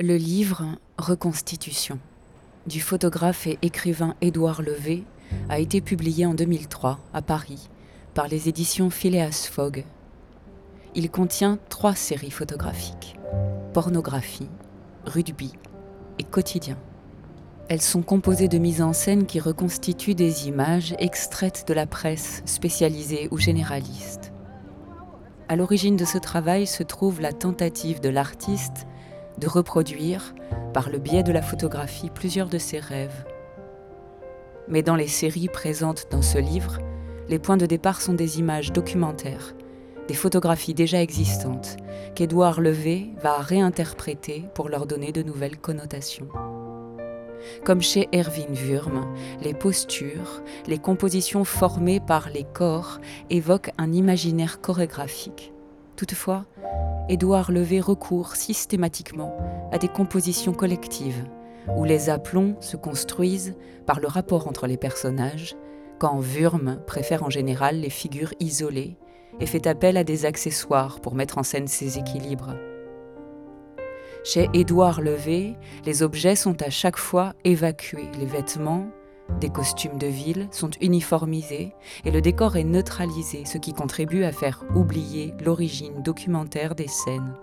Le livre Reconstitution du photographe et écrivain Édouard Levé a été publié en 2003 à Paris par les éditions Phileas Fogg. Il contient trois séries photographiques pornographie, rugby et quotidien. Elles sont composées de mises en scène qui reconstituent des images extraites de la presse spécialisée ou généraliste. À l'origine de ce travail se trouve la tentative de l'artiste de reproduire, par le biais de la photographie, plusieurs de ses rêves. Mais dans les séries présentes dans ce livre, les points de départ sont des images documentaires, des photographies déjà existantes, qu'Édouard Levé va réinterpréter pour leur donner de nouvelles connotations. Comme chez Erwin Wurm, les postures, les compositions formées par les corps évoquent un imaginaire chorégraphique. Toutefois, Édouard Levé recourt systématiquement à des compositions collectives, où les aplombs se construisent par le rapport entre les personnages, quand Wurm préfère en général les figures isolées et fait appel à des accessoires pour mettre en scène ses équilibres. Chez Édouard Levé, les objets sont à chaque fois évacués, les vêtements, des costumes de ville sont uniformisés et le décor est neutralisé, ce qui contribue à faire oublier l'origine documentaire des scènes.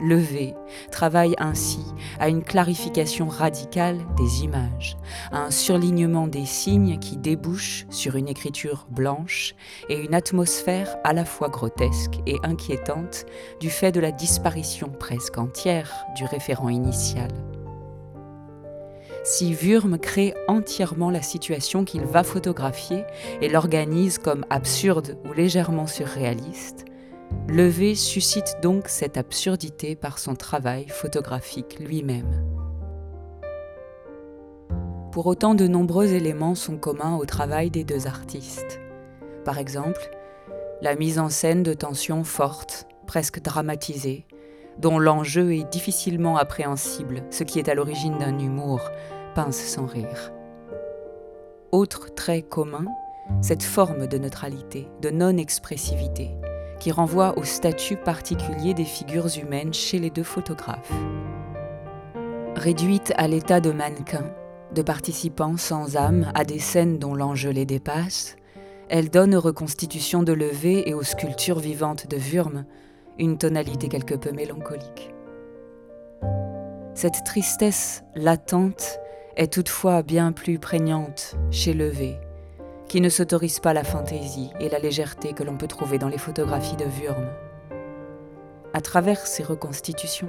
Levé travaille ainsi à une clarification radicale des images, à un surlignement des signes qui débouchent sur une écriture blanche et une atmosphère à la fois grotesque et inquiétante du fait de la disparition presque entière du référent initial si Wurm crée entièrement la situation qu'il va photographier et l'organise comme absurde ou légèrement surréaliste, Levé suscite donc cette absurdité par son travail photographique lui-même. Pour autant, de nombreux éléments sont communs au travail des deux artistes. Par exemple, la mise en scène de tensions fortes, presque dramatisées, dont l'enjeu est difficilement appréhensible, ce qui est à l'origine d'un humour pince sans rire. Autre trait commun, cette forme de neutralité, de non-expressivité, qui renvoie au statut particulier des figures humaines chez les deux photographes. Réduite à l'état de mannequin, de participants sans âme à des scènes dont l'enjeu les dépasse, elle donne aux reconstitutions de Levé et aux sculptures vivantes de Wurm une tonalité quelque peu mélancolique. Cette tristesse latente est toutefois bien plus prégnante chez Levé, qui ne s'autorise pas la fantaisie et la légèreté que l'on peut trouver dans les photographies de Wurm. À travers ces reconstitutions,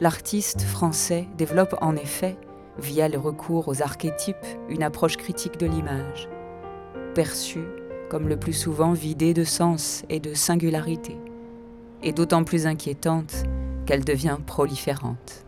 l'artiste français développe en effet, via le recours aux archétypes, une approche critique de l'image, perçue comme le plus souvent vidée de sens et de singularité, et d'autant plus inquiétante qu'elle devient proliférante.